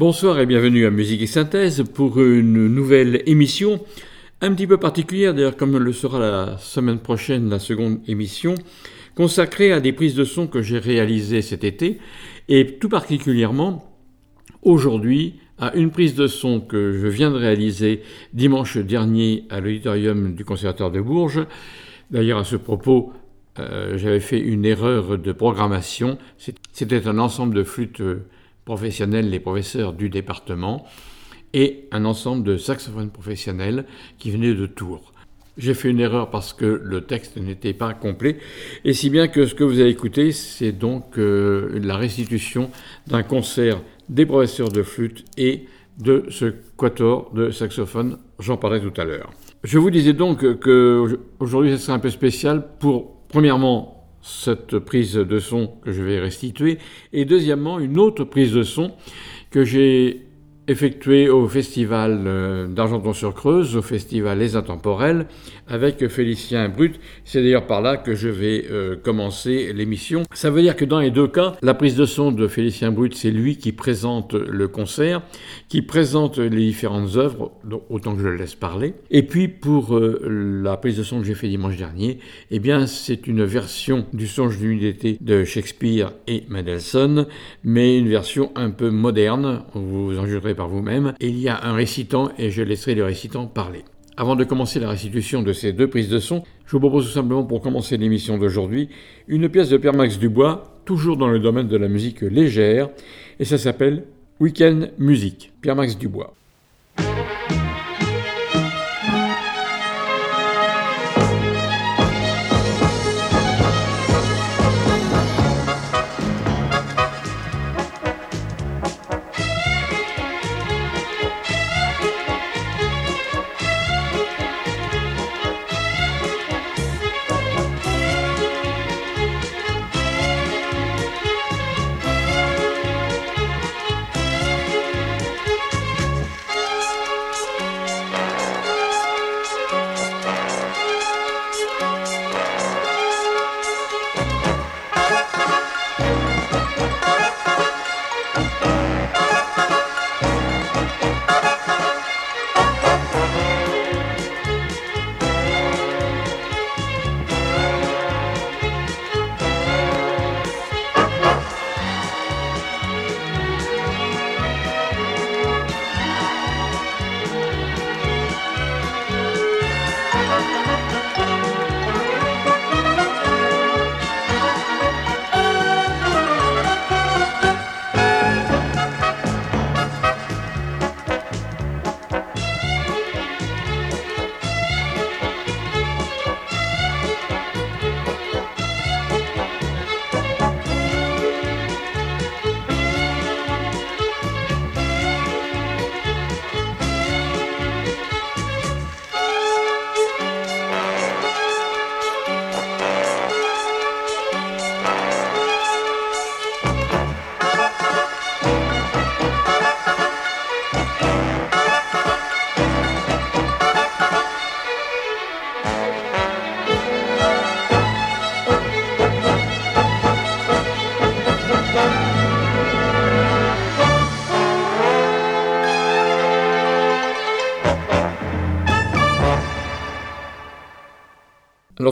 Bonsoir et bienvenue à Musique et Synthèse pour une nouvelle émission un petit peu particulière, d'ailleurs comme le sera la semaine prochaine la seconde émission, consacrée à des prises de son que j'ai réalisées cet été et tout particulièrement aujourd'hui à une prise de son que je viens de réaliser dimanche dernier à l'auditorium du Conservatoire de Bourges. D'ailleurs à ce propos, euh, j'avais fait une erreur de programmation. C'était un ensemble de flûtes professionnels, les professeurs du département, et un ensemble de saxophones professionnels qui venaient de Tours. J'ai fait une erreur parce que le texte n'était pas complet, et si bien que ce que vous avez écouté, c'est donc euh, la restitution d'un concert des professeurs de flûte et de ce quatuor de saxophone, j'en parlerai tout à l'heure. Je vous disais donc que aujourd'hui, ce sera un peu spécial pour, premièrement, cette prise de son que je vais restituer, et deuxièmement une autre prise de son que j'ai effectuée au festival euh, d'Argenton-sur-Creuse, au festival Les Intemporels, avec Félicien Brut. C'est d'ailleurs par là que je vais euh, commencer l'émission. Ça veut dire que dans les deux cas, la prise de son de Félicien Brut, c'est lui qui présente le concert, qui présente les différentes œuvres, autant que je le laisse parler. Et puis pour euh, la prise de son que j'ai fait dimanche dernier, eh bien c'est une version du Songe d'une d'été de Shakespeare et Mendelssohn, mais une version un peu moderne, vous en jugerez vous-même. Il y a un récitant et je laisserai le récitant parler. Avant de commencer la restitution de ces deux prises de son, je vous propose tout simplement pour commencer l'émission d'aujourd'hui une pièce de Pierre Max Dubois, toujours dans le domaine de la musique légère, et ça s'appelle Weekend Music. Pierre Max Dubois.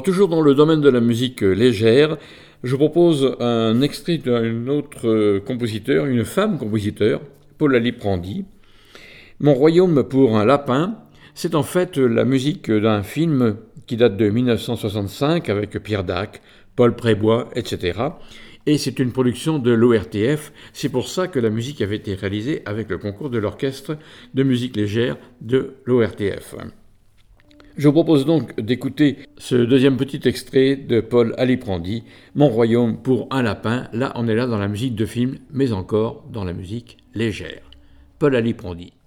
Toujours dans le domaine de la musique légère, je propose un extrait d'un autre compositeur, une femme compositeur, Paul Aliprandi. Mon royaume pour un lapin, c'est en fait la musique d'un film qui date de 1965 avec Pierre Dac, Paul Prébois, etc. Et c'est une production de l'ORTF. C'est pour ça que la musique avait été réalisée avec le concours de l'orchestre de musique légère de l'ORTF. Je vous propose donc d'écouter ce deuxième petit extrait de Paul Aliprandi, Mon royaume pour un lapin. Là, on est là dans la musique de film, mais encore dans la musique légère. Paul Aliprandi.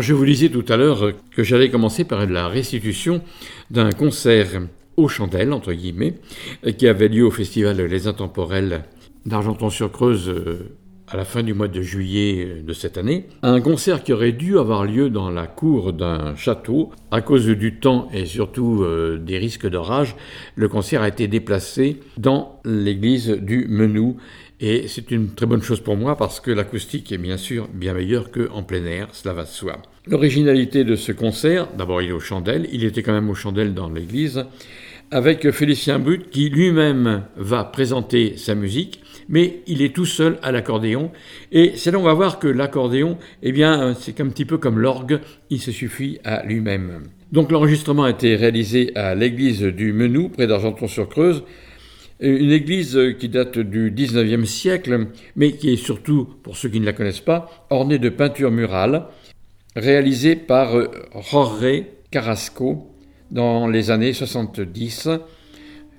Je vous disais tout à l'heure que j'allais commencer par la restitution d'un concert aux chandelles, entre guillemets, qui avait lieu au festival Les Intemporels d'Argenton-sur-Creuse euh, à la fin du mois de juillet euh, de cette année. Un concert qui aurait dû avoir lieu dans la cour d'un château. À cause du temps et surtout euh, des risques d'orage, le concert a été déplacé dans l'église du Menou et c'est une très bonne chose pour moi parce que l'acoustique est bien sûr bien meilleure qu'en plein air, cela va de soi. L'originalité de ce concert, d'abord il est aux chandelles, il était quand même aux chandelles dans l'église, avec Félicien Brut qui lui-même va présenter sa musique, mais il est tout seul à l'accordéon. Et c'est là on va voir que l'accordéon, eh bien, c'est un petit peu comme l'orgue, il se suffit à lui-même. Donc l'enregistrement a été réalisé à l'église du Menou, près d'Argenton-sur-Creuse, une église qui date du XIXe siècle, mais qui est surtout, pour ceux qui ne la connaissent pas, ornée de peintures murales, réalisées par Jorge Carrasco dans les années 70.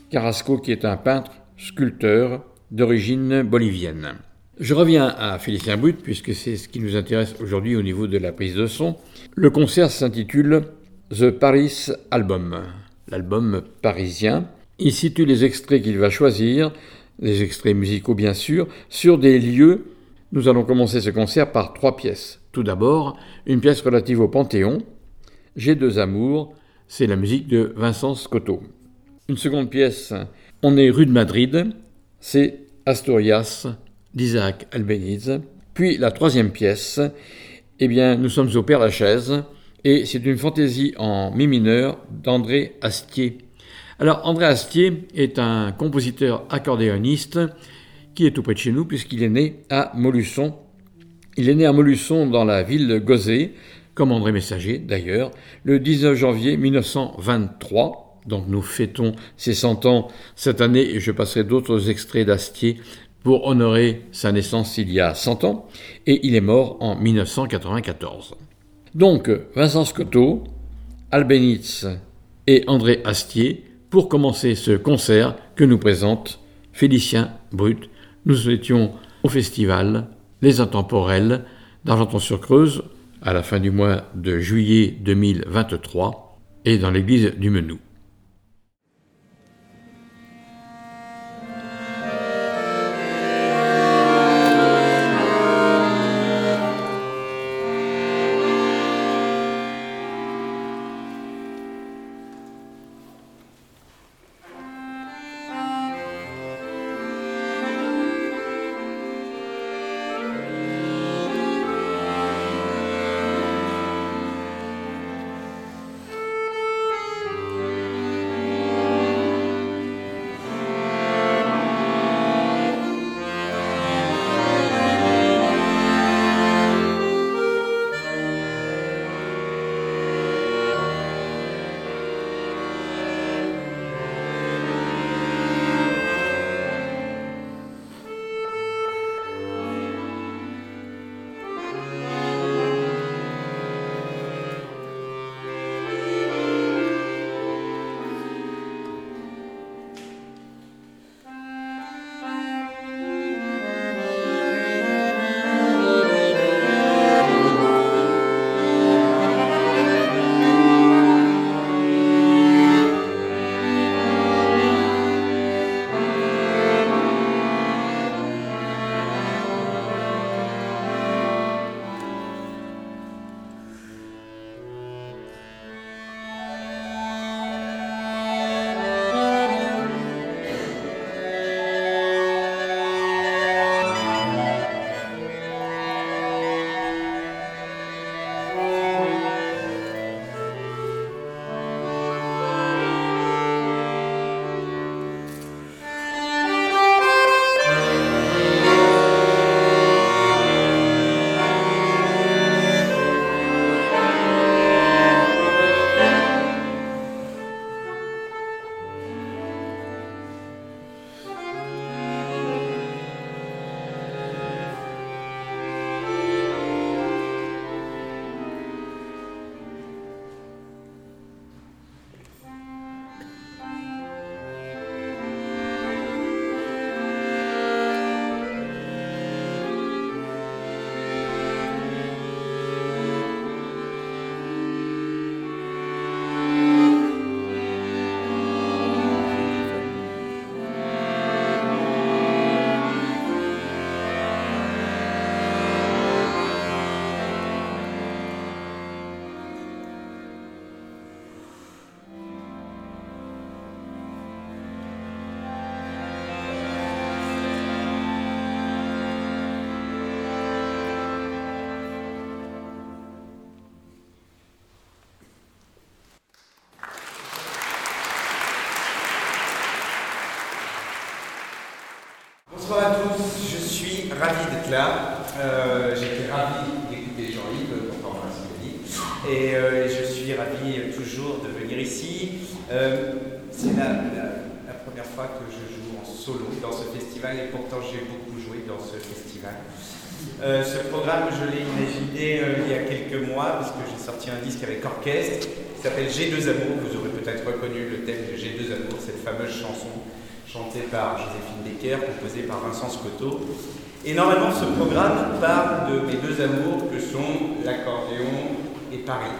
Carrasco qui est un peintre, sculpteur d'origine bolivienne. Je reviens à Félicien Brut, puisque c'est ce qui nous intéresse aujourd'hui au niveau de la prise de son. Le concert s'intitule The Paris Album, l'album parisien. Il situe les extraits qu'il va choisir, les extraits musicaux bien sûr, sur des lieux. Nous allons commencer ce concert par trois pièces. Tout d'abord, une pièce relative au Panthéon. J'ai deux amours, c'est la musique de Vincent Scotto. Une seconde pièce, On est rue de Madrid, c'est Asturias d'Isaac Albéniz. Puis la troisième pièce, eh bien, nous sommes au Père Lachaise, et c'est une fantaisie en mi mineur d'André Astier. Alors, André Astier est un compositeur accordéoniste qui est tout près de chez nous puisqu'il est né à Molusson. Il est né à Molusson dans la ville de Gozé, comme André Messager d'ailleurs, le 19 janvier 1923. Donc nous fêtons ses 100 ans cette année et je passerai d'autres extraits d'Astier pour honorer sa naissance il y a 100 ans et il est mort en 1994. Donc Vincent Scotto, Albénitz et André Astier pour commencer ce concert que nous présente Félicien Brut. Nous étions au festival Les Intemporels d'Argenton-sur-Creuse à la fin du mois de juillet 2023 et dans l'église du Menou. Bonsoir à tous, je suis ravi d'être là. Euh, J'étais ravi d'écouter Jean-Yves, pourtant et euh, je suis ravi toujours de venir ici. Euh, C'est la, la, première fois que je joue en solo dans ce festival et pourtant j'ai beaucoup joué dans ce festival. Euh, ce programme, je l'ai imaginé euh, il y a quelques mois parce que j'ai sorti un disque avec orchestre qui s'appelle G2 Amour. Vous aurez peut-être reconnu le thème de G2 Amour, cette fameuse chanson chantée par Joséphine Decker, composée par Vincent Scotto. Et normalement, ce programme parle de mes deux amours que sont l'accordéon et Paris.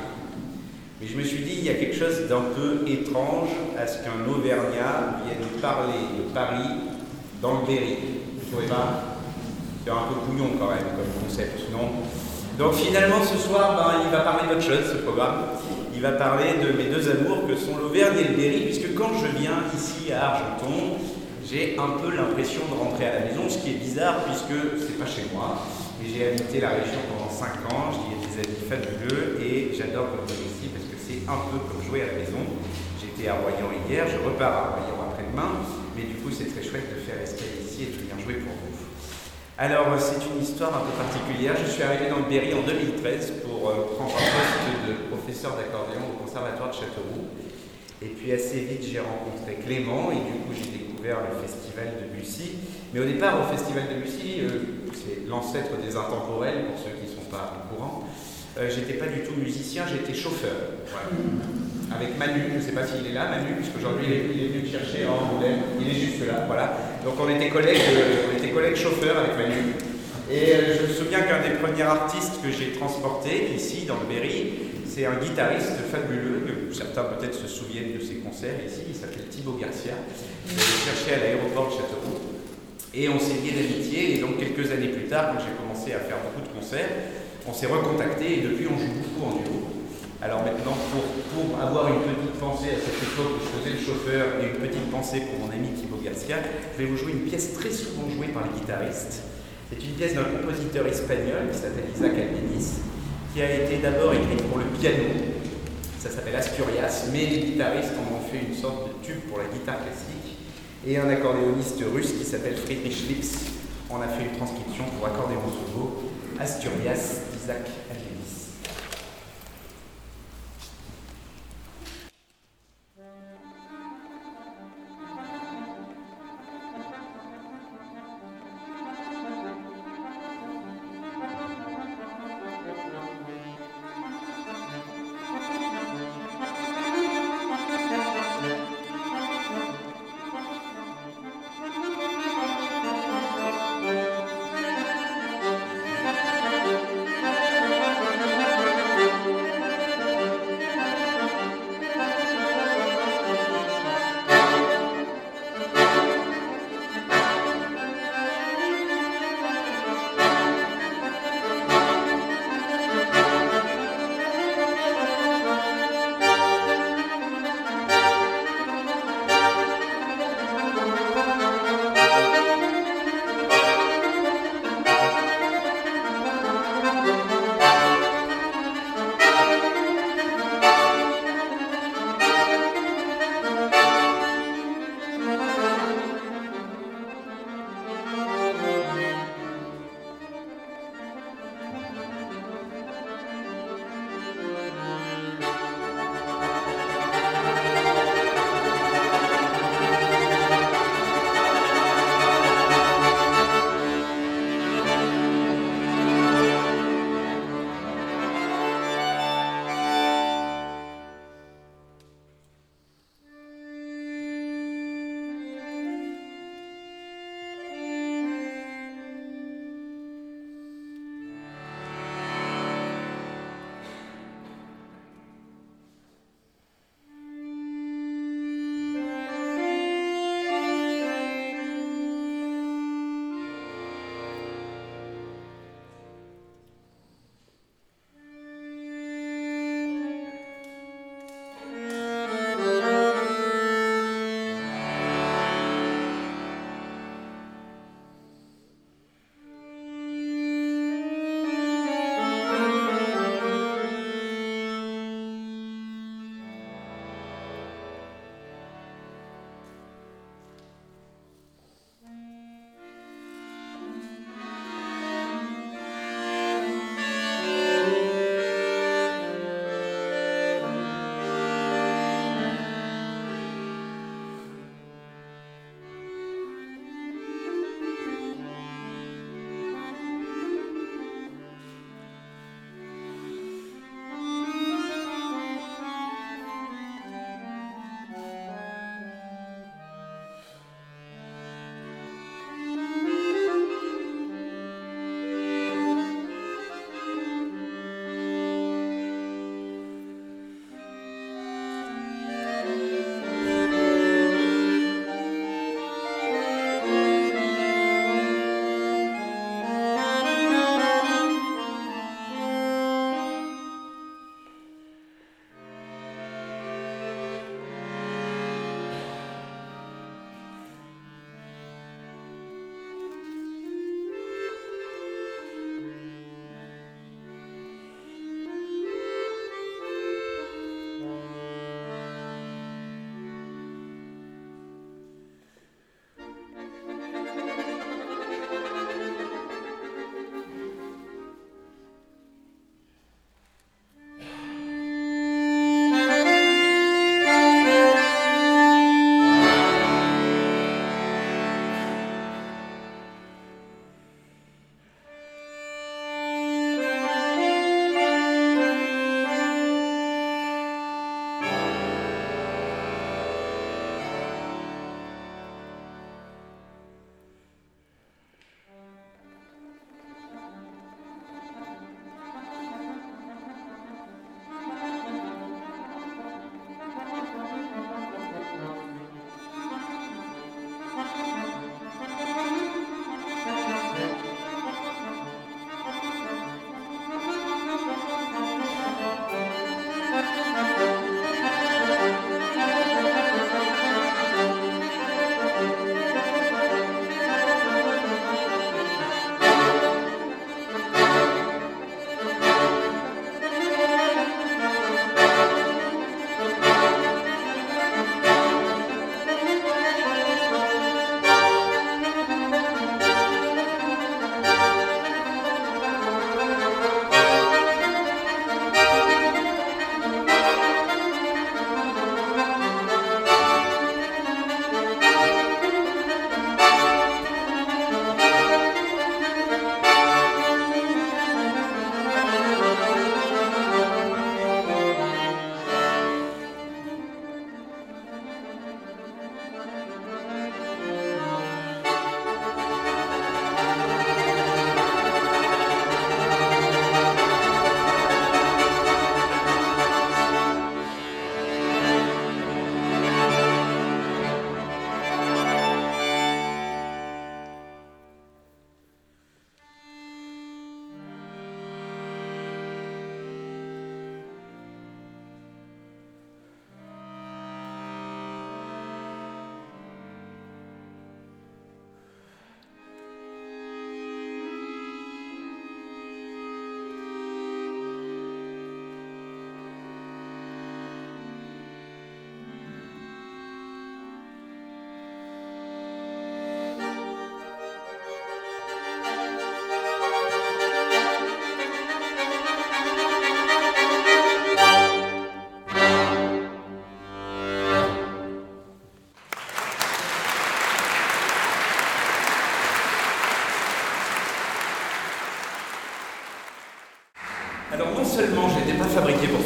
Mais je me suis dit, il y a quelque chose d'un peu étrange à ce qu'un Auvergnat vienne parler de Paris dans le Berry. Vous trouvez pas? C'est un peu couillon quand même comme concept, non? Donc finalement, ce soir, ben, il va parler d'autre chose, ce programme. Il va parler de mes deux amours que sont l'Auvergne et le Berry, puisque quand je viens ici à Argenton, j'ai un peu l'impression de rentrer à la maison, ce qui est bizarre puisque c'est pas chez moi. Et j'ai habité la région pendant 5 ans, j'y ai des amis fabuleux et j'adore venir ici parce que c'est un peu comme jouer à la maison. J'étais à Royan hier, je repars à Royan après-demain, mais du coup c'est très chouette de faire escale ici et de venir jouer pour vous. Alors c'est une histoire un peu particulière. Je suis arrivé dans le Berry en 2013 pour euh, prendre un poste de professeur d'accordéon au conservatoire de Châteauroux. Et puis assez vite j'ai rencontré Clément et du coup j'ai découvert le festival de Bussy. Mais au départ au festival de Bussy, euh, c'est l'ancêtre des intemporels pour ceux qui ne sont pas au courant, euh, j'étais pas du tout musicien, j'étais chauffeur. Avec Manu, je ne sais pas s'il est là, Manu, puisqu'aujourd'hui il, il, est venu me chercher en Angoulême, il est juste là, voilà. Donc on était collègues, euh, on était collègues chauffeurs avec Manu. Et euh, je me souviens qu'un des premiers artistes que j'ai transporté ici dans le Berry, c'est un guitariste fabuleux, que certains peut-être se souviennent de ses concerts ici, il s'appelle Thibaut Garcia. Je l'ai cherché à l'aéroport de Châteauroux. Et on s'est lié d'amitié, et donc quelques années plus tard, quand j'ai commencé à faire beaucoup de concerts, on s'est recontacté et depuis on joue beaucoup en duo. Alors maintenant, pour, pour, avoir une petite pensée à cette époque où je faisais le chauffeur et une petite pensée pour mon ami Thibaut Garcia, je vais vous jouer une pièce très souvent jouée par les guitaristes. C'est une pièce d'un compositeur espagnol qui s'appelle Isaac Albeniz, qui a été d'abord écrite pour le piano. Ça s'appelle Asturias, mais les guitaristes en ont fait une sorte de tube pour la guitare classique. Et un accordéoniste russe qui s'appelle Friedrich Lipps en a fait une transcription pour accordéon solo, Asturias d'Isaac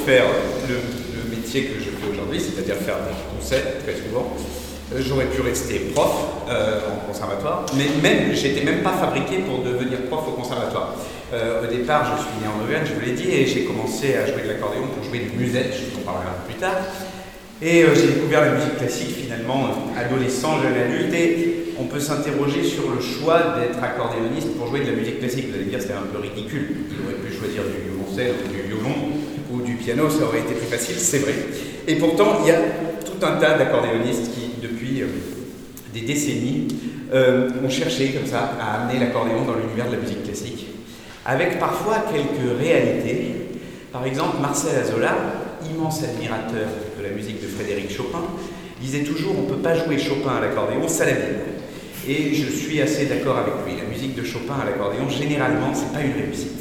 faire le, métier que je fais aujourd'hui, c'est-à-dire faire des concerts très souvent, euh, j'aurais pu rester prof euh, en conservatoire, mais même, j'étais même pas fabriqué pour devenir prof au conservatoire. Euh, au départ, je suis né en Auvergne, je vous l'ai dit, et j'ai commencé à jouer de l'accordéon pour jouer des musettes, je vous en parlerai un peu plus tard. Et j'ai découvert la musique classique finalement adolescent, jeune adulte, et on peut s'interroger sur le choix d'être accordéoniste pour jouer de la musique classique. Vous allez dire c'est un peu ridicule. Il aurait pu choisir du violoncelle ou du violon du piano, ça aurait été plus facile, c'est vrai. Et pourtant, il y a tout un tas d'accordéonistes qui euh, des décennies, euh, ont cherché comme ça à amener l'accordéon dans l'univers de la musique classique, avec parfois quelques réalités. Par exemple, Marcel Azola, immense admirateur de la musique de Frédéric Chopin, disait toujours on ne peut pas jouer Chopin à l'accordéon, ça l'abîme. Et je suis assez d'accord avec lui. La musique de Chopin à l'accordéon, généralement, c'est pas une réussite.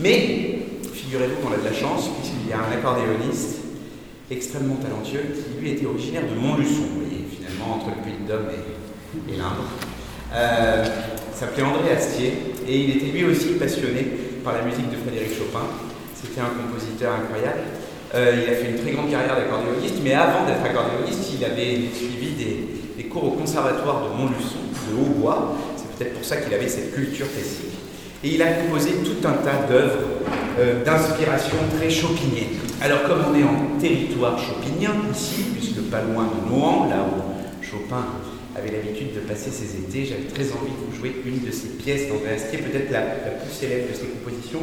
Mais figurez-vous qu'on a de la chance, un accordéoniste extrêmement talentueux qui lui était originaire de Montluçon, vous voyez, entre le Puy-de-Dôme et, et l'Indre. Euh, s'appelait André Astier et il était lui aussi passionné par la musique de Frédéric Chopin. C'était un compositeur incroyable. Euh, il a fait une très grande carrière d'accordéoniste, mais avant d'être accordéoniste, il avait suivi des, cours au conservatoire de Montluçon, de Hautbois. C'est peut-être pour ça qu'il avait cette culture classique. Et il a composé tout un tas d'œuvres euh, d'inspiration très chopinienne. Alors, comme on est en territoire chopinien ici, puisque pas loin de Nohant, là où Chopin avait l'habitude de passer ses étés. J'avais très envie de vous jouer une de ses pièces d'André Astier, peut-être la, plus célèbre de ses compositions.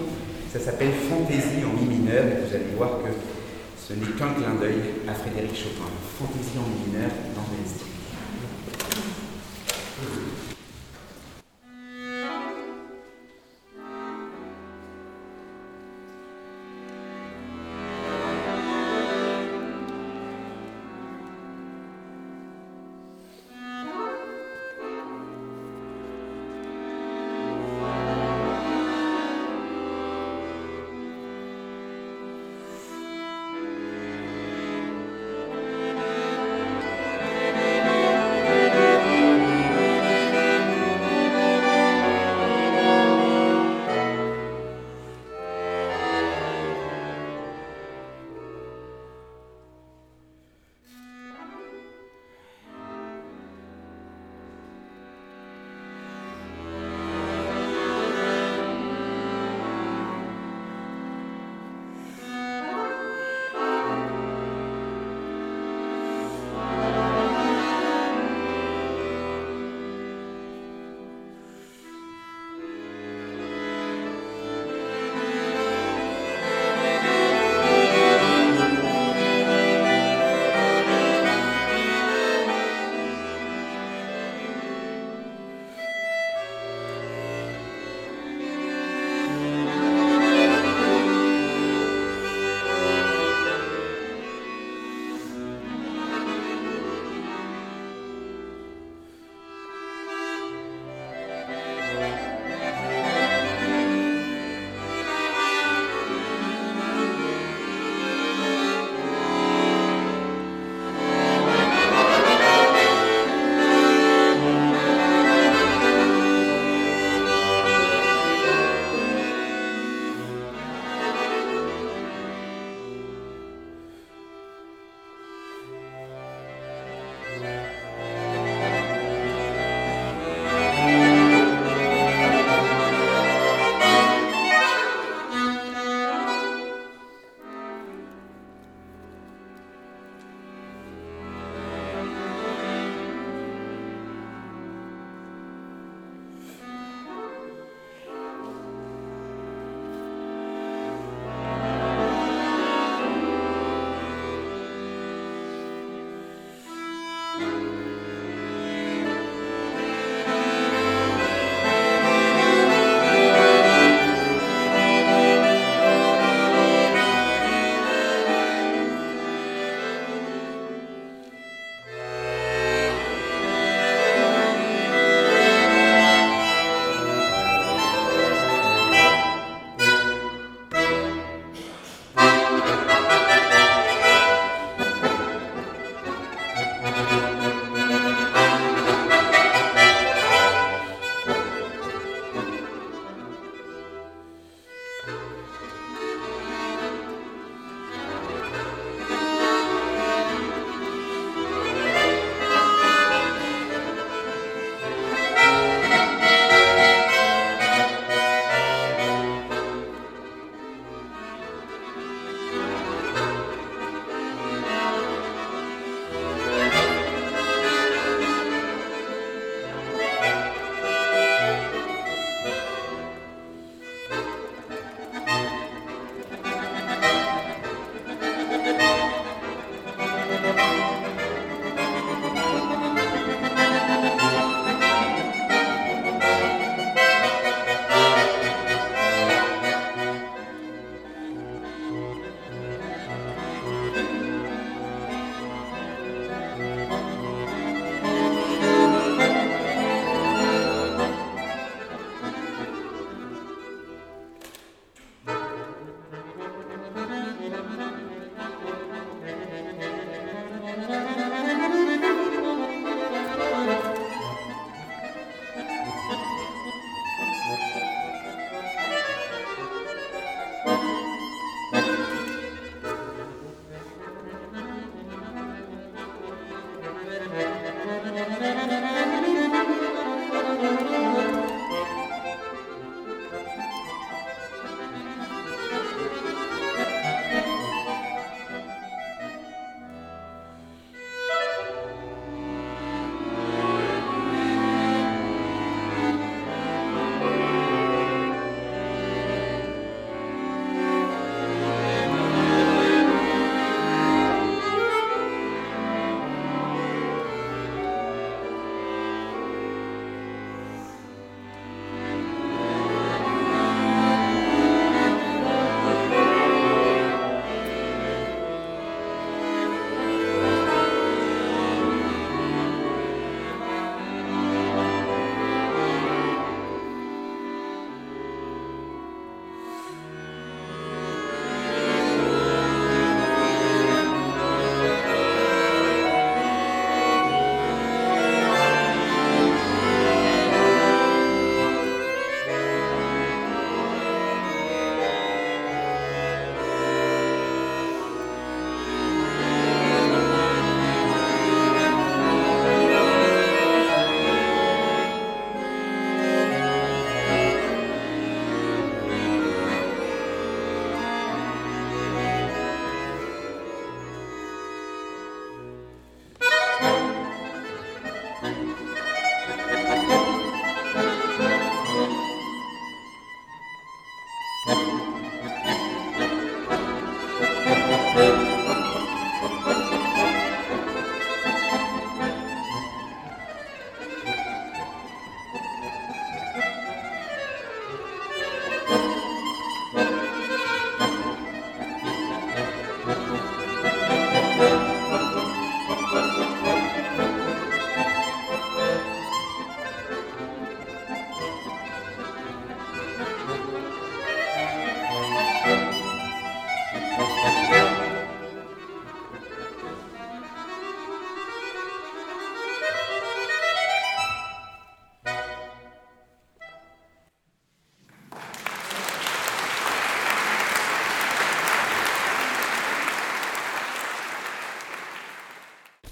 Ça s'appelle Fantaisie en mi mineur, et vous allez voir que ce n'est qu'un clin d'œil à Frédéric Chopin. Fantaisie en mi mineur d'André Astier.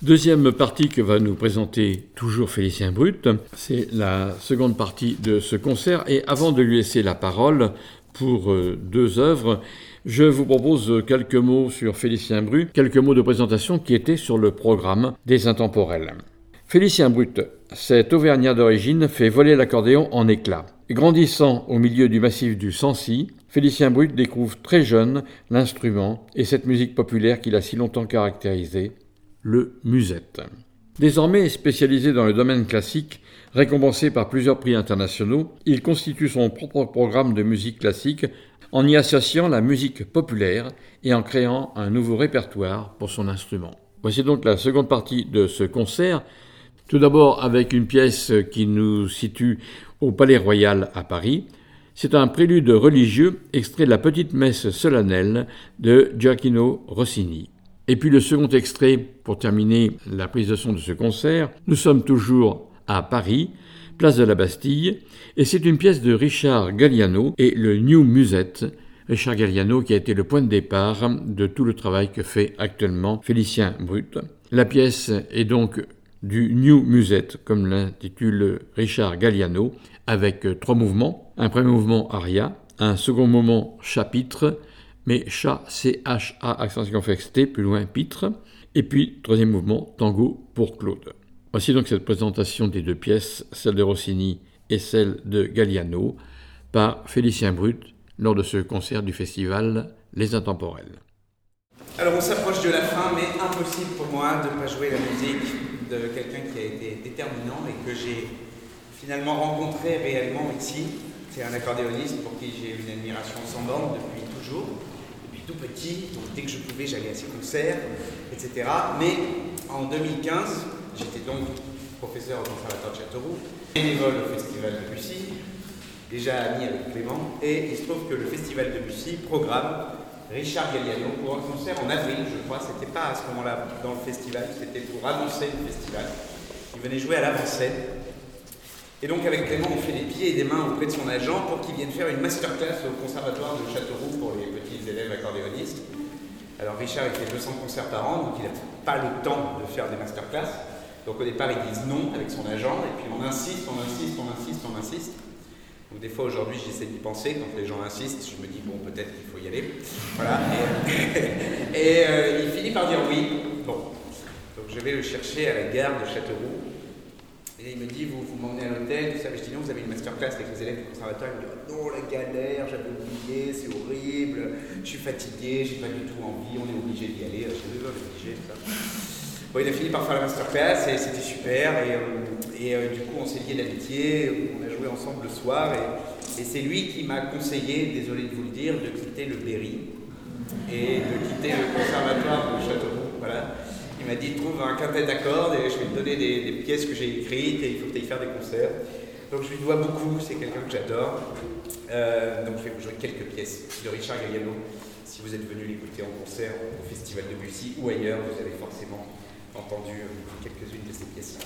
Deuxième partie que va nous présenter toujours Félicien Brut, c'est la seconde partie de ce concert. Et avant de lui laisser la parole pour euh, deux œuvres, je vous propose quelques mots sur Félicien Brut, quelques mots de présentation qui étaient sur le programme des intemporels. Félicien Brut, cet Auvergnat d'origine, fait voler l'accordéon en éclats. Grandissant au milieu du massif du Sancy, Félicien Brut découvre très jeune l'instrument et cette musique populaire qu'il a si longtemps caractérisée, le musette. Désormais spécialisé dans le domaine classique, récompensé par plusieurs prix internationaux, il constitue son propre programme de musique classique en y associant la musique populaire et en créant un nouveau répertoire pour son instrument. Voici donc la seconde partie de ce concert, tout d'abord avec une pièce qui nous situe au Palais Royal à Paris. C'est un prélude religieux extrait de la petite messe solennelle de Giacchino Rossini. Et puis le second extrait, pour terminer la prise de son de ce concert, nous sommes toujours à Paris, place de la Bastille, et c'est une pièce de Richard Galliano et le New Musette. Richard Galliano qui a été le point de départ de tout le travail que fait actuellement Félicien Brut. La pièce est donc du New Musette, comme l'intitule Richard Galliano, avec trois mouvements. Un premier mouvement aria, un second mouvement chapitre, mais chat, C-H-A, accent circonflexe T, plus loin, pitre. Et puis, troisième mouvement, tango pour Claude. Voici donc cette présentation des deux pièces, celle de Rossini et celle de Galliano, par Félicien Brut, lors de ce concert du festival Les Intemporels. Alors on s'approche de la fin, mais impossible pour moi de ne pas jouer la musique de quelqu'un qui a été déterminant et que j'ai finalement rencontré réellement ici. C'est un accordéoniste pour qui j'ai une admiration sans borne depuis toujours tout petit, donc dès que je pouvais, j'allais à ses concerts, etc. Mais en 2015, j'étais donc professeur au Conservatoire de Châteauroux, bénévole au Festival de Bussy, déjà ami avec Clément, et il se trouve que le Festival de Bussy programme Richard Galliano pour un concert en avril, je crois. C'était pas à ce moment-là dans le festival, c'était pour annoncer le festival. Il venait jouer à l'avant-scène. Et donc avec Clément, on fait des pieds et des mains auprès de son agent pour qu'il vienne faire une masterclass au conservatoire de Châteauroux pour élèves accordéonistes. Alors Richard, il fait 200 concerts par an, donc il n'a pas le temps de faire des masterclass. Donc au départ, ils disent non avec son agent, et puis on insiste, on insiste, on insiste, on insiste. Donc des fois aujourd'hui, j'essaie d'y penser. Quand les gens insistent, je me dis bon, peut-être qu'il faut y aller. Voilà. Et, euh, il finit par dire oui. Bon. Donc je vais le chercher à la gare de Châteauroux. Et il me dit, vous, vous m'emmenez à l'hôtel, tout ça. je dis, non, vous avez une masterclass avec les élèves du conservatoire. Il me dit, oh, non, la galère, j'avais oublié, c'est horrible, je suis fatigué, j'ai pas du tout envie, on est obligé d'y aller. Je suis obligé, ça. Il a fini par faire la masterclass et c'était super. Et, euh, euh, du coup, on s'est lié d'amitié, on a joué ensemble le soir. Et, et c'est lui qui m'a conseillé, désolé de vous le dire, de quitter le Berry et de quitter le conservatoire de Châteauroux. Voilà. Il m'a dit trouve un quintet d'accords et je vais te donner des, pièces que j'ai écrites et il faut que tu ailles faire des concerts. Donc je lui dois beaucoup, c'est quelqu'un que j'adore. Euh, donc je vais vous jouer quelques pièces de Richard Galliano. Si vous êtes venu l'écouter en concert au Festival de Bussy ou ailleurs, vous avez forcément entendu quelques-unes de ces pièces.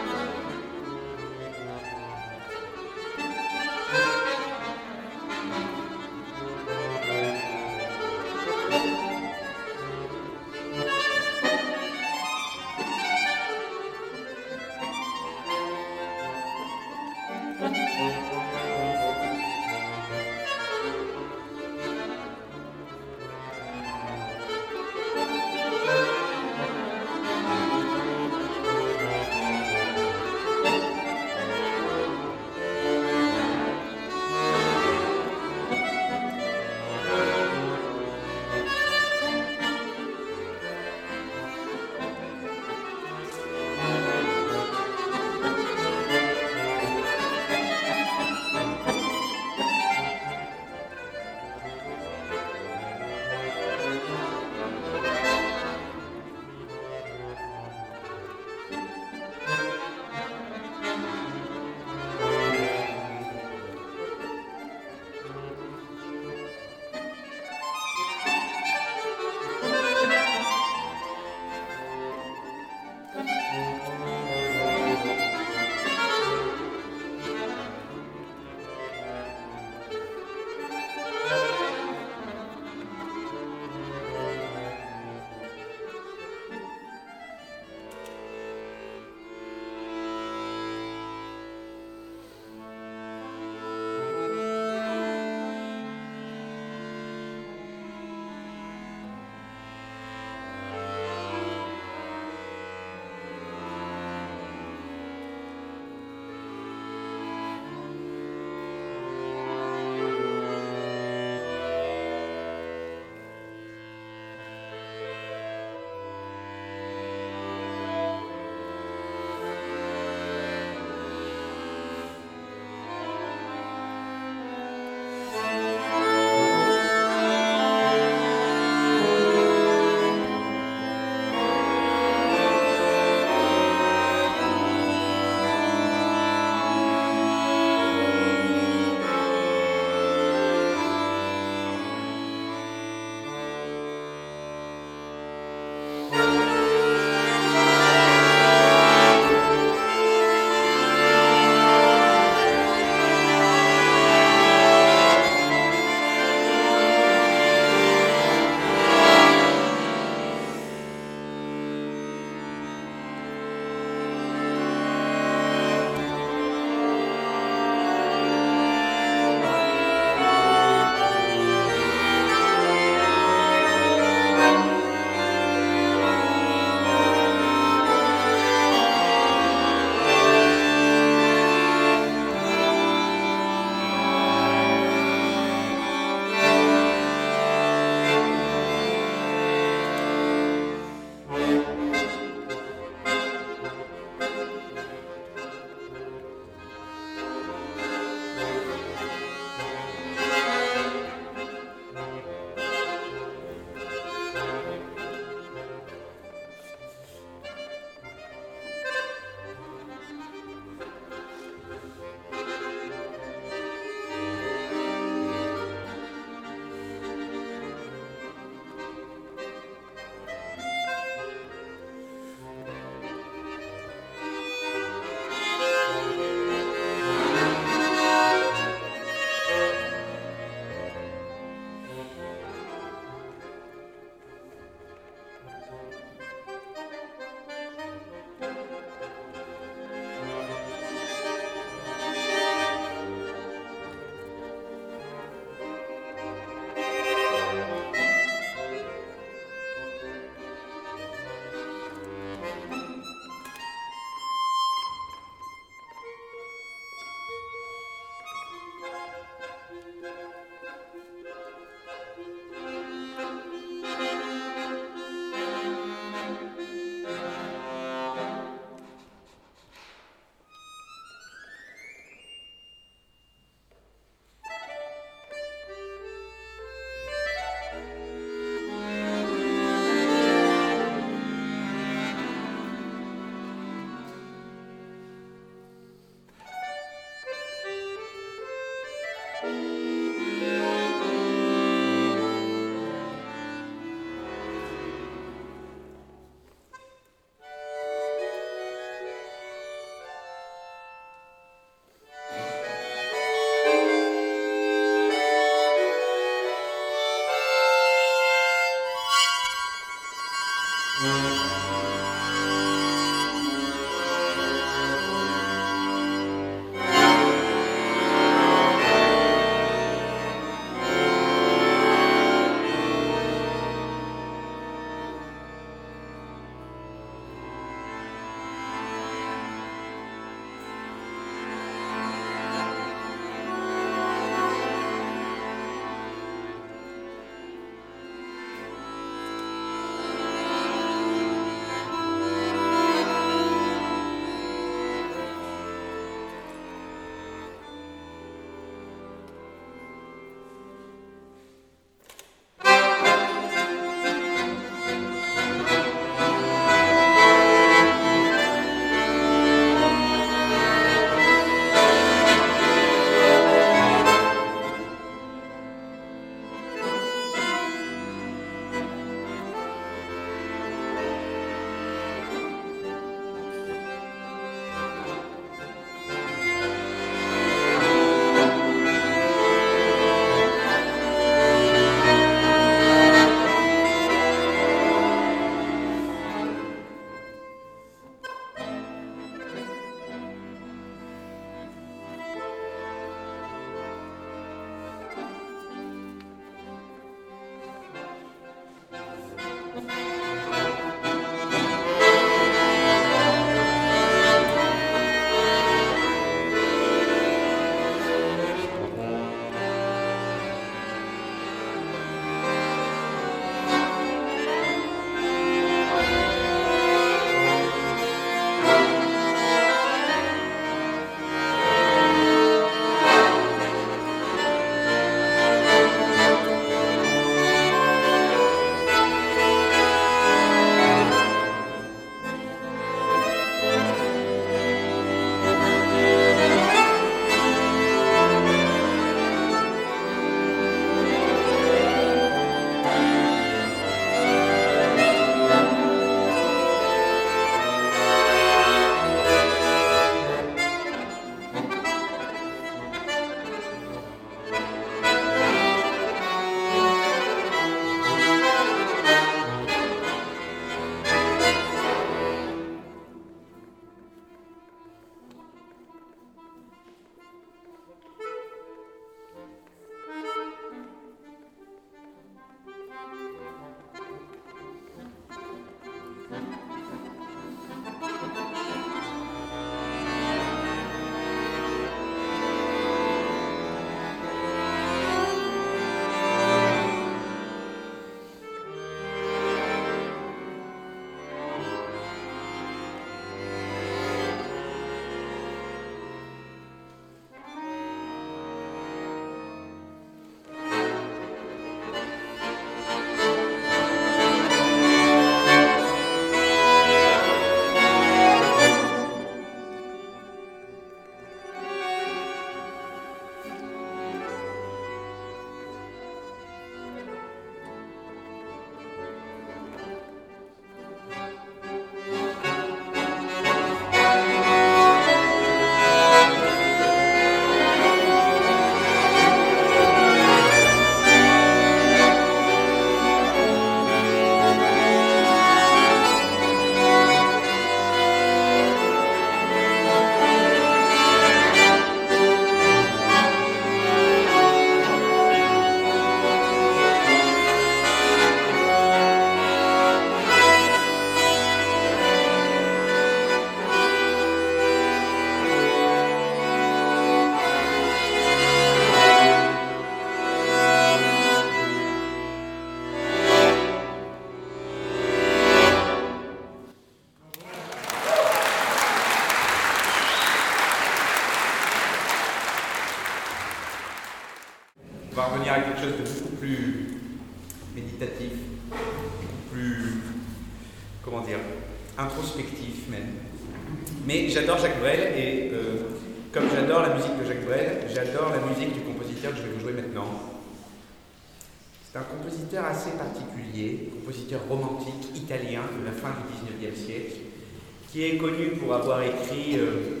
Qui est connu pour avoir écrit euh,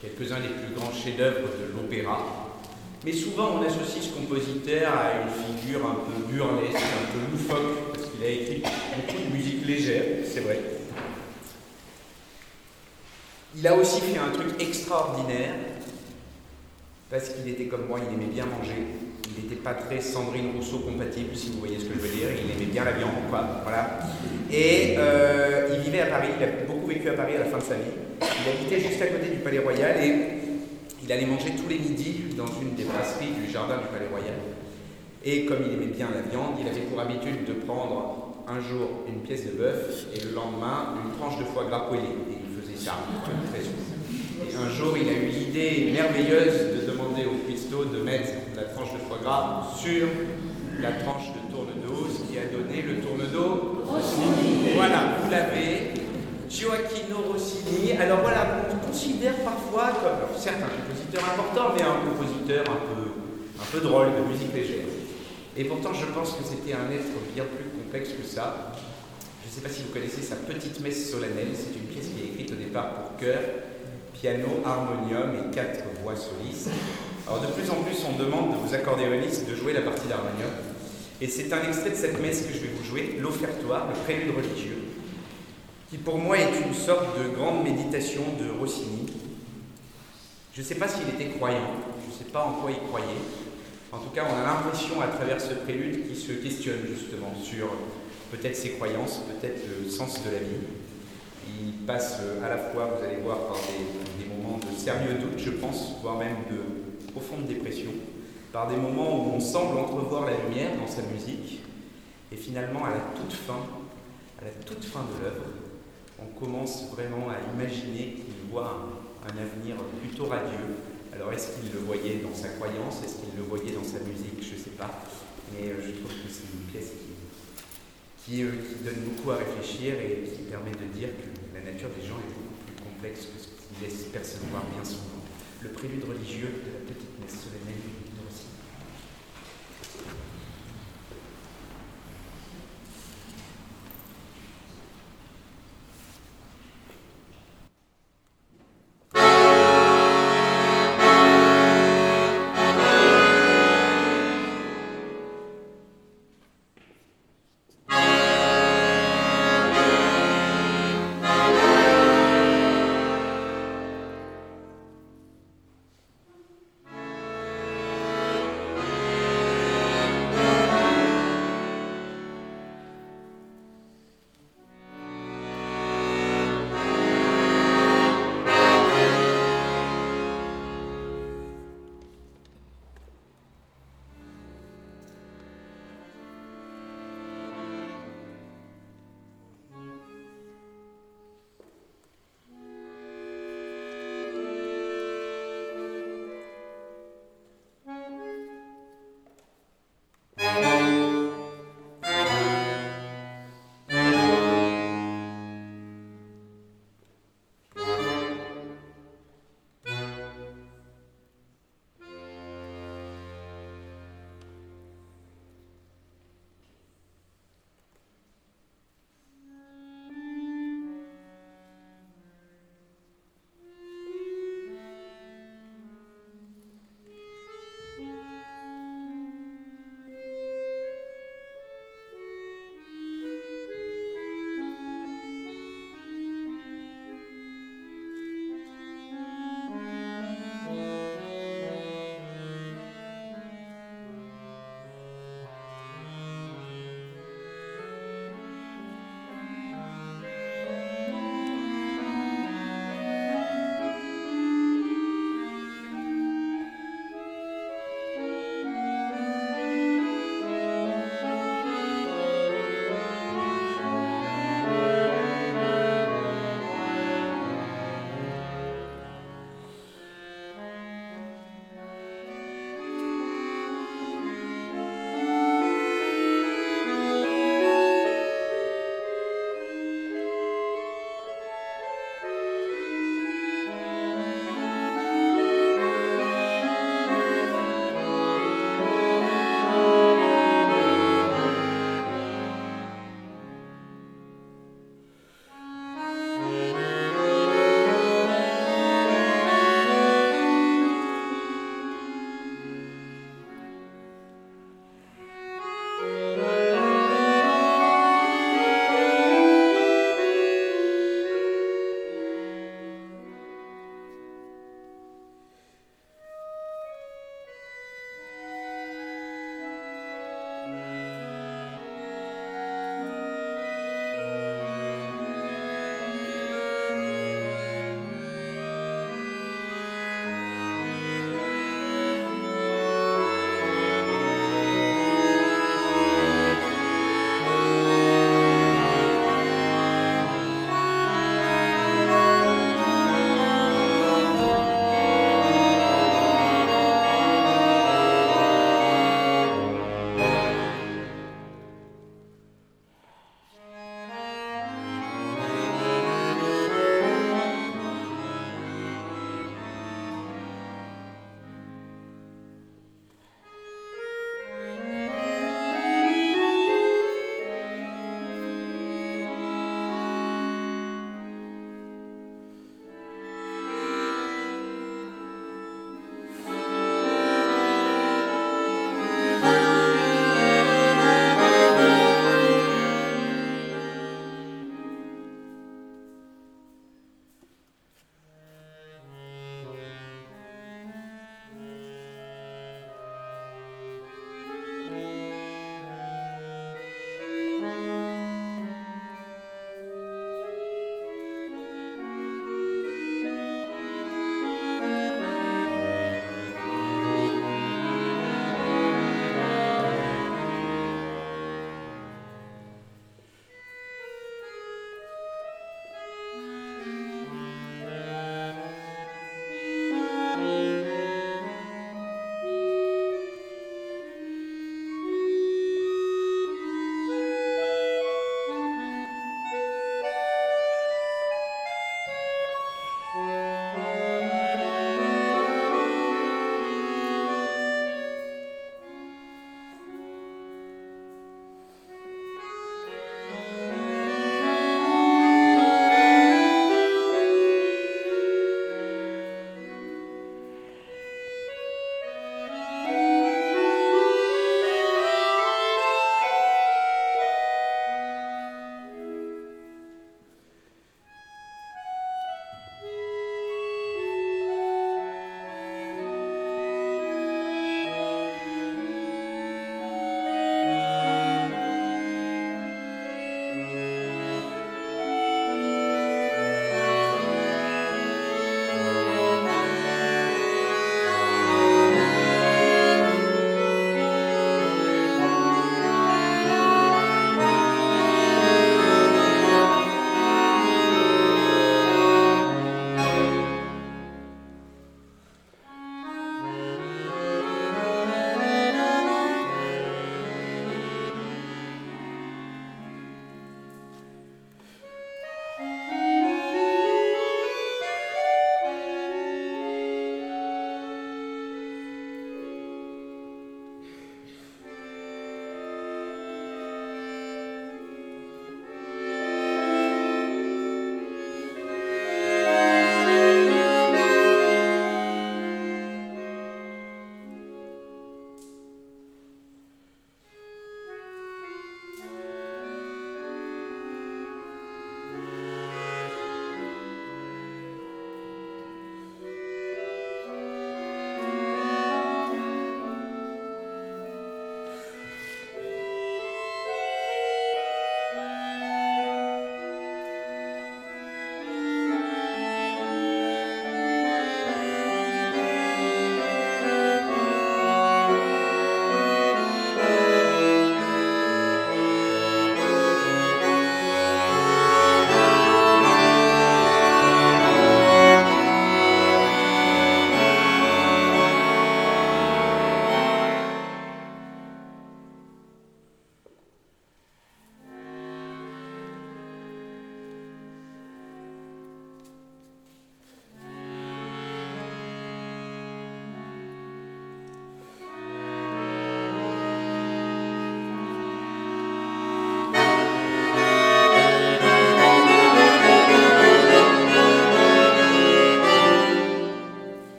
quelques-uns des plus grands chefs-d'œuvre de l'opéra. Mais souvent, on associe ce compositeur à une figure un peu burlesque, un peu loufoque, parce qu'il a écrit beaucoup de musique légère, c'est vrai. Il a aussi fait un truc extraordinaire, parce qu'il était comme moi, il aimait bien manger. Il n'était pas très Sandrine Rousseau compatible, si vous voyez ce que je veux dire. Il aimait bien la viande, quoi. Voilà. Et euh, il vivait à Paris, il a beaucoup vécu à Paris à la fin de sa vie. Il habitait juste à côté du Palais Royal et il allait manger tous les midis dans une des brasseries du jardin du Palais Royal. Et comme il aimait bien la viande, il avait pour habitude de prendre un jour une pièce de bœuf et le lendemain une tranche de foie gras poêlé. Très. Et un jour, il a eu l'idée merveilleuse de demander au cuistot de mettre la tranche de foie gras sur la tranche de tourne-dos, ce qui a donné le tourne-dos. Voilà, vous l'avez. Gioacchino Rossini. Alors voilà, on considère parfois comme, certes, un compositeur important, mais un compositeur un peu, un peu drôle de musique légère. Et pourtant, je pense que c'était un être bien plus complexe que ça. Je ne sais pas si vous connaissez sa petite messe solennelle. C'est une pièce qui est pour chœur, piano, harmonium et quatre voix solistes. Alors de plus en plus, on demande de vous accordéonistes de jouer la partie d'harmonium. Et c'est un extrait de cette messe que je vais vous jouer, l'offertoire, le prélude religieux, qui pour moi est une sorte de grande méditation de Rossini. Je ne sais pas s'il était croyant, je ne sais pas en quoi il croyait, en tout cas, on a l'impression à travers ce prélude qu'il se questionne justement sur peut-être ses croyances, peut-être le sens de la vie. Passe euh, à la fois, vous allez voir, par des, moments de sérieux doute, je pense, voire même de profonde dépression, par des moments où on semble entrevoir la lumière dans sa musique, et finalement, à la toute fin, à la toute fin de l'œuvre, on commence vraiment à imaginer qu'il voit un avenir plutôt radieux, alors est-ce qu'il le voyait dans sa croyance? Est-ce qu'il le voyait dans sa musique? Je ne sais pas. Mais euh, je trouve que c'est une pièce qui, euh, qui, donne beaucoup à réfléchir et qui permet de dire que la nature des gens est beaucoup plus complexe que ce qu'il laisse percevoir bien souvent. Le prélude religieux de la petite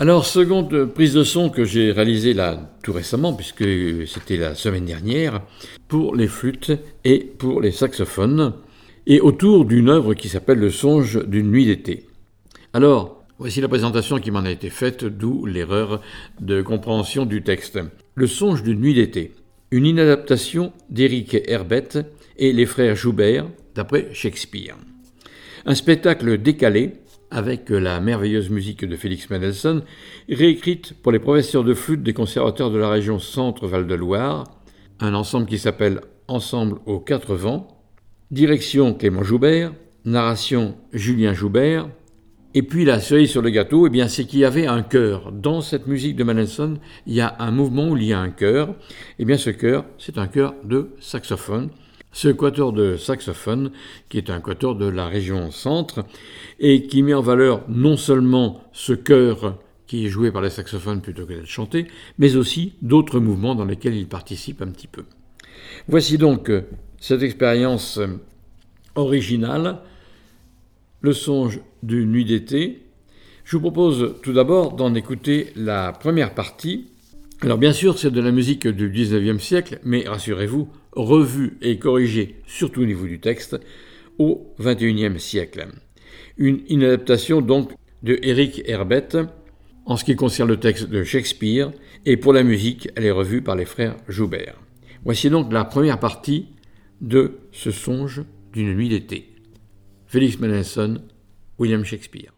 Alors, seconde prise de son que j'ai réalisée là tout récemment, puisque c'était la semaine dernière, pour les flûtes et pour les saxophones, et autour d'une œuvre qui s'appelle Le songe d'une nuit d'été. Alors, voici la présentation qui m'en a été faite, d'où l'erreur de compréhension du texte. Le songe d'une nuit d'été, une inadaptation d'Éric Herbette et les frères Joubert, d'après Shakespeare. Un spectacle décalé, avec la merveilleuse musique de Félix Mendelssohn, réécrite pour les professeurs de flûte des conservateurs de la région Centre-Val de Loire, un ensemble qui s'appelle Ensemble aux quatre vents, direction Clément Joubert, narration Julien Joubert, et puis la cerise sur le gâteau, eh bien, c'est qu'il y avait un chœur. Dans cette musique de Mendelssohn, il y a un mouvement où il y a un chœur. Eh bien, ce chœur, c'est un chœur de saxophone. Ce quatuor de saxophone, qui est un quatuor de la région centre, et qui met en valeur non seulement ce chœur qui est joué par les saxophones plutôt que d'être chanté, mais aussi d'autres mouvements dans lesquels il participe un petit peu. Voici donc cette expérience originale, le songe d'une nuit d'été. Je vous propose tout d'abord d'en écouter la première partie. Alors bien sûr, c'est de la musique du 19e siècle, mais rassurez-vous, revue et corrigée, surtout au niveau du texte, au 21e siècle. Une inadaptation donc de Eric Herbette en ce qui concerne le texte de Shakespeare, et pour la musique, elle est revue par les frères Joubert. Voici donc la première partie de ce songe d'une nuit d'été. Félix Mendelssohn, William Shakespeare.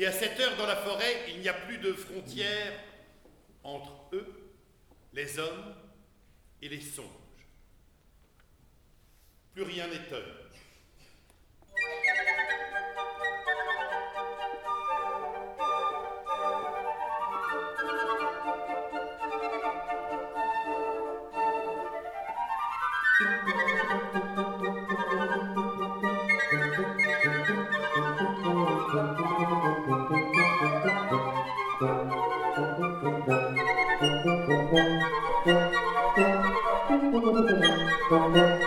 Et à cette heure dans la forêt, il n'y a plus de frontière entre eux, les hommes et les songes. Plus rien n'est heure. Thank you.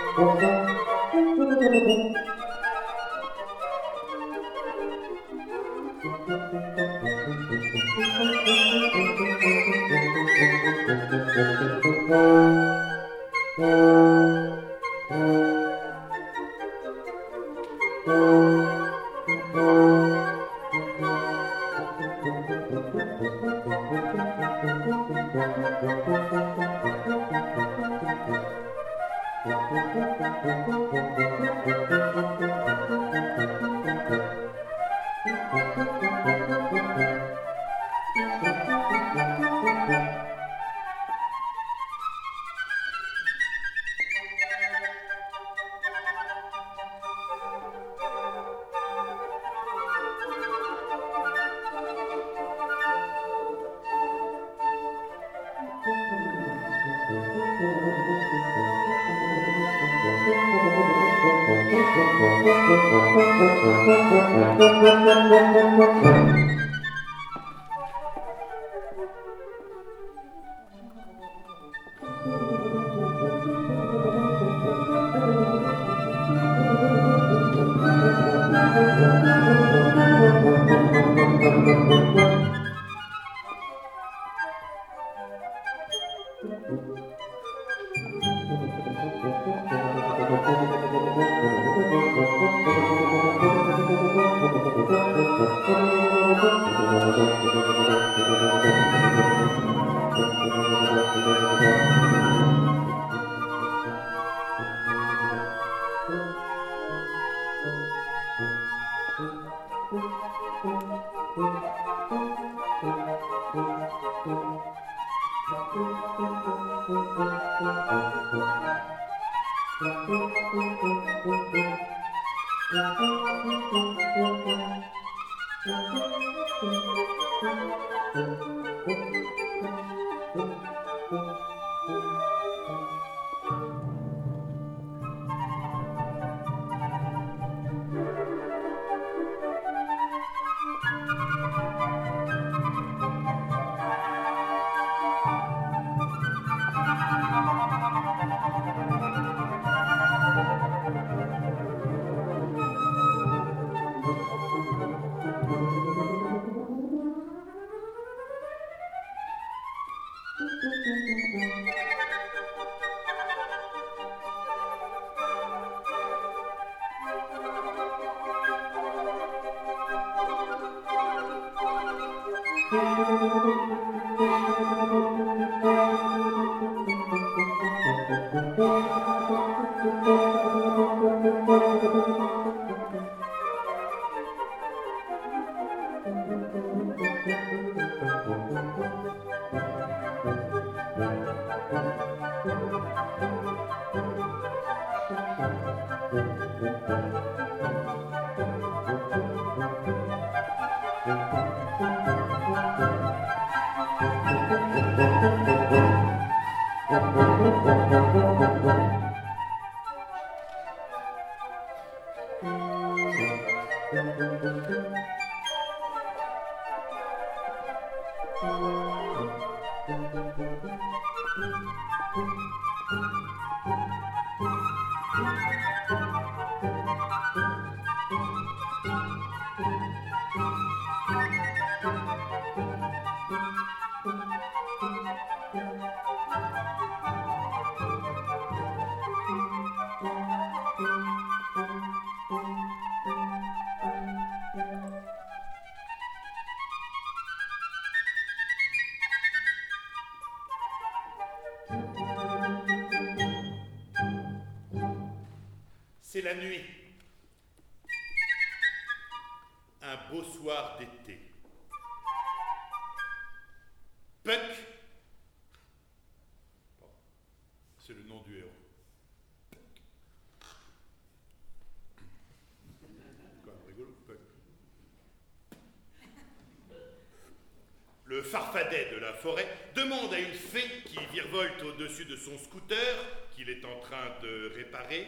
Farfadet de la forêt demande à une fée qui virevolte au-dessus de son scooter, qu'il est en train de réparer,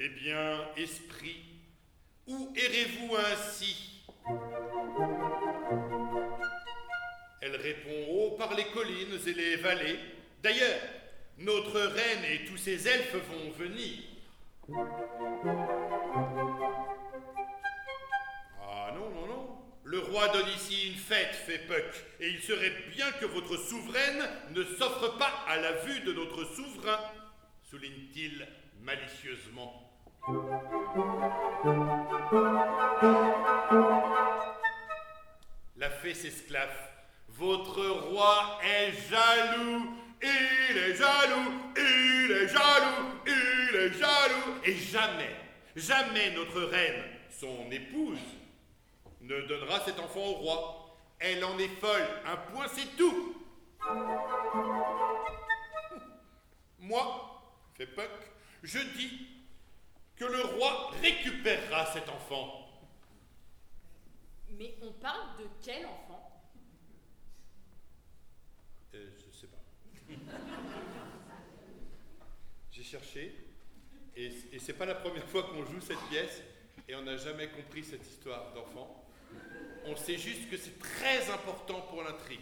Eh bien, esprit, et il serait bien que votre souveraine ne s'offre pas à la vue de notre souverain, souligne-t-il malicieusement. La fée s'esclaffe, Votre roi est jaloux, il est jaloux, il est jaloux, il est jaloux. Et jamais, jamais notre reine, son épouse, ne donnera cet enfant au roi. Elle en est folle, un point c'est tout. Moi, fait Puck, je dis que le roi récupérera cet enfant. Mais on parle de quel enfant? Euh, je sais pas. J'ai cherché, et, et c'est pas la première fois qu'on joue cette pièce, et on n'a jamais compris cette histoire d'enfant. On sait juste que c'est très important pour l'intrigue.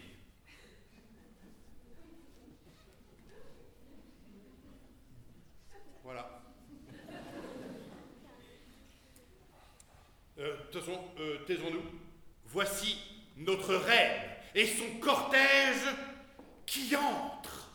Voilà. Euh, De toute façon, euh, taisons-nous. Voici notre reine et son cortège qui entre.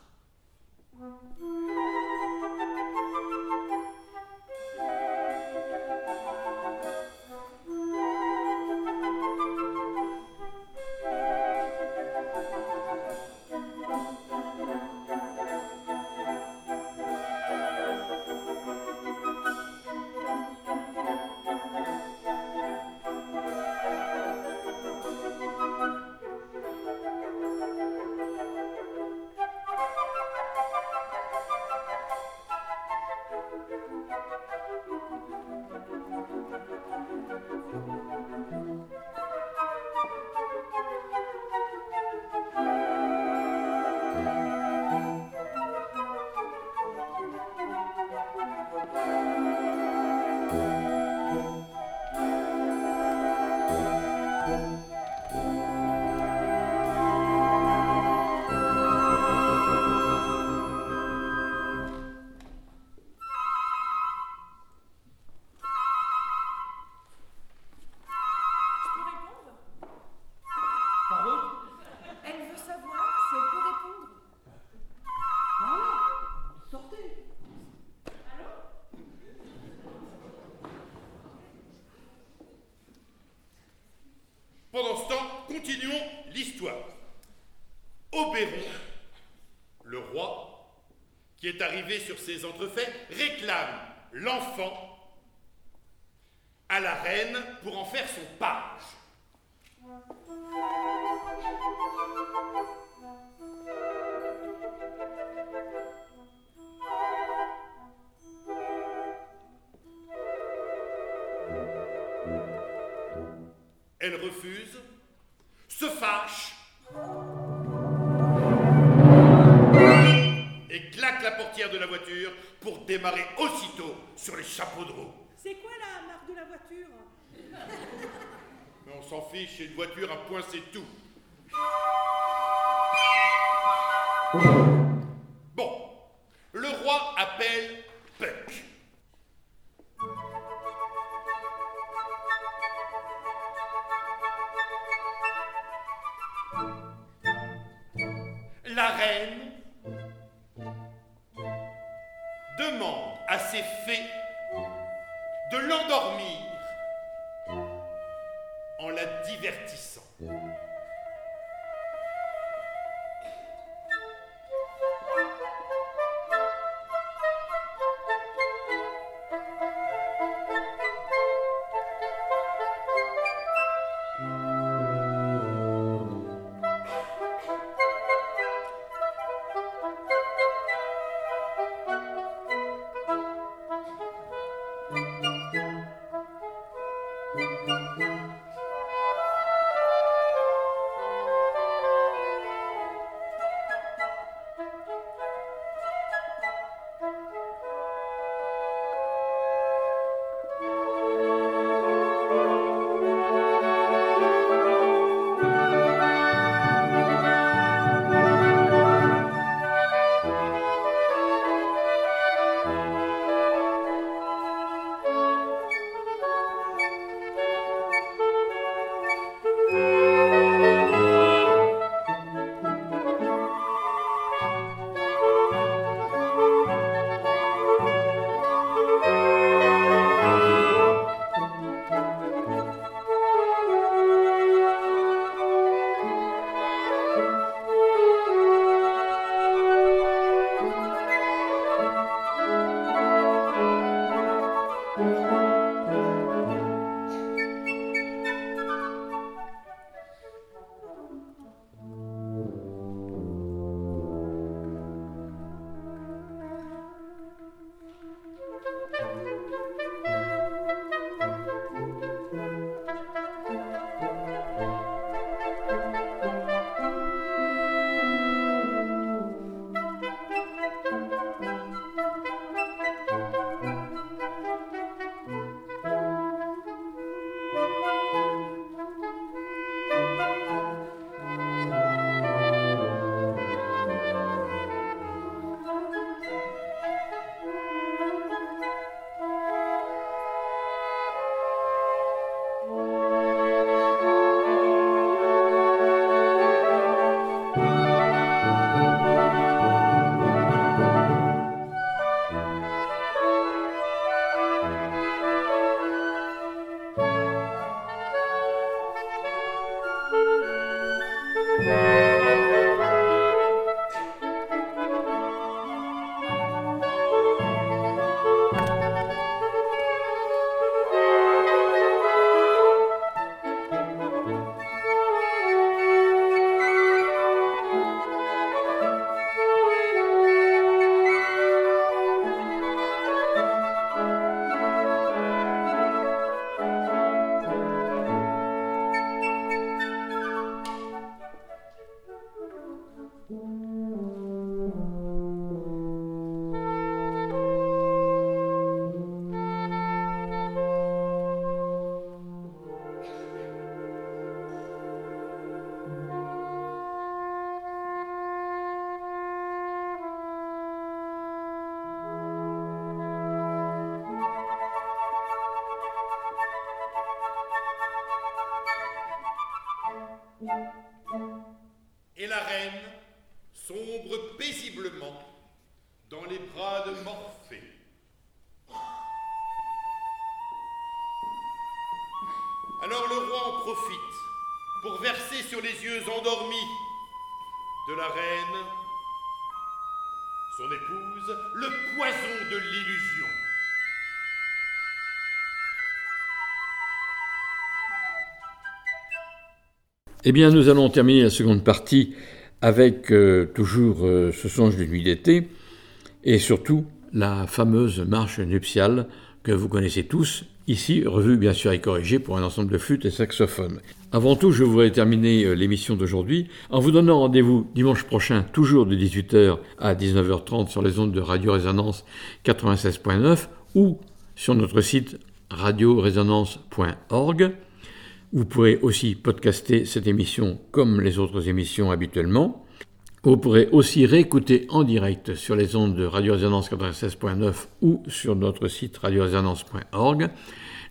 Ces entrefaits, réclame l'enfant à la reine pour en faire son page. Elle refuse, se fâche claque la portière de la voiture pour démarrer aussitôt sur les chapeaux de roue. C'est quoi la marque de la voiture? Mais on s'en fiche, c'est une voiture, un point c'est tout. Eh bien, nous allons terminer la seconde partie avec euh, toujours euh, ce songe de nuit d'été et surtout la fameuse marche nuptiale que vous connaissez tous, ici revue bien sûr et corrigée pour un ensemble de flûtes et saxophones. Avant tout, je voudrais terminer euh, l'émission d'aujourd'hui en vous donnant rendez-vous dimanche prochain, toujours de 18h à 19h30 sur les ondes de Radio Résonance 96.9 ou sur notre site radioresonance.org. Vous pourrez aussi podcaster cette émission comme les autres émissions habituellement. Vous pourrez aussi réécouter en direct sur les ondes de Radio Résonance 96.9 ou sur notre site radioresonance.org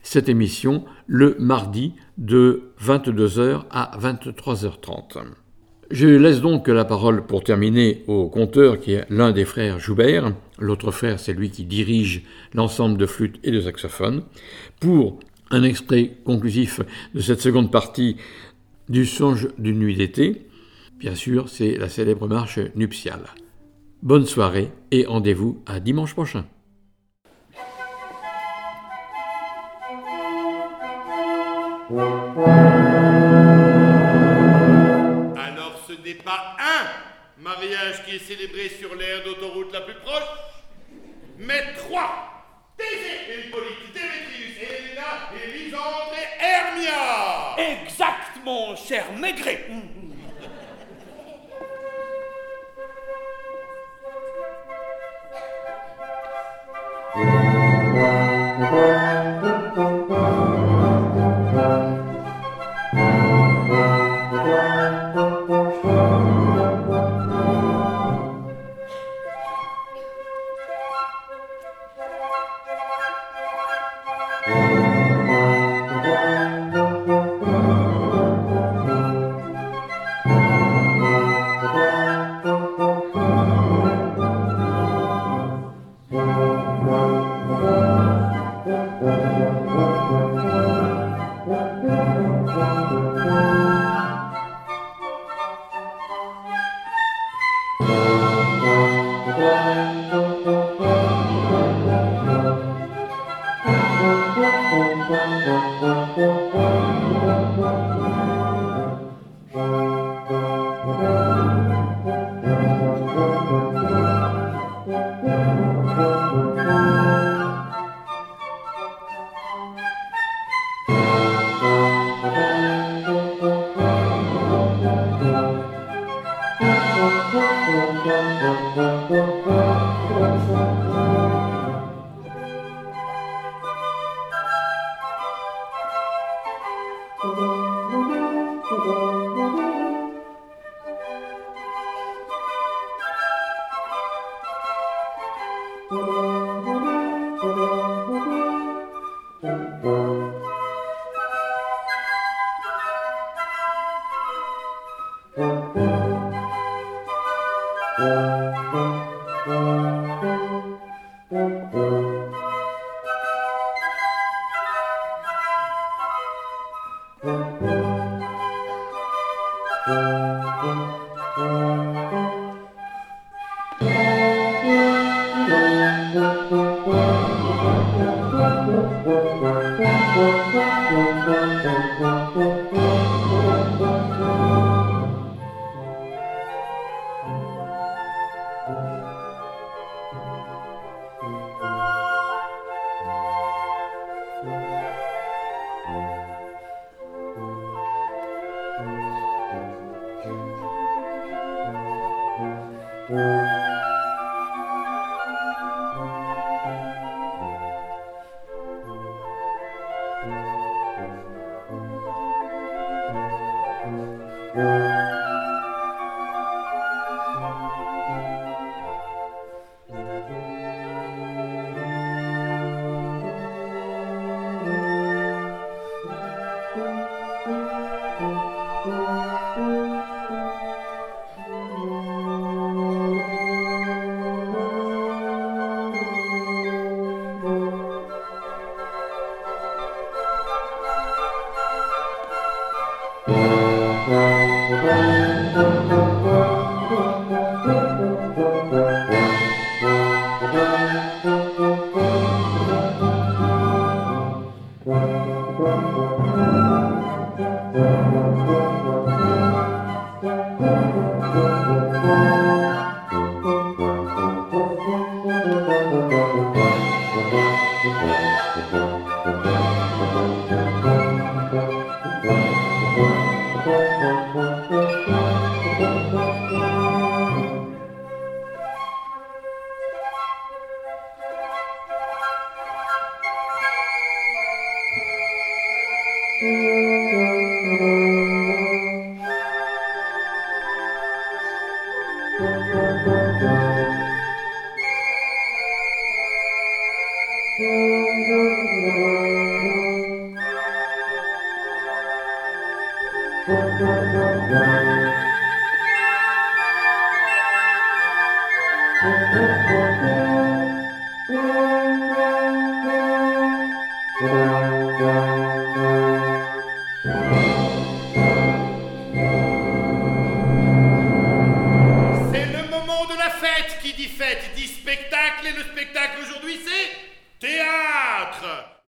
cette émission le mardi de 22h à 23h30. Je laisse donc la parole pour terminer au conteur qui est l'un des frères Joubert, l'autre frère c'est lui qui dirige l'ensemble de flûtes et de saxophones, pour un extrait conclusif de cette seconde partie du songe d'une nuit d'été. Bien sûr, c'est la célèbre marche nuptiale. Bonne soirée et rendez-vous à dimanche prochain. Alors ce n'est pas un mariage qui est célébré sur l'aire d'autoroute la plus proche, mais trois. Thésée, Hippolyte, Démétrius, Helena, Élisandre et Hermia. Exact, mon cher Maigret.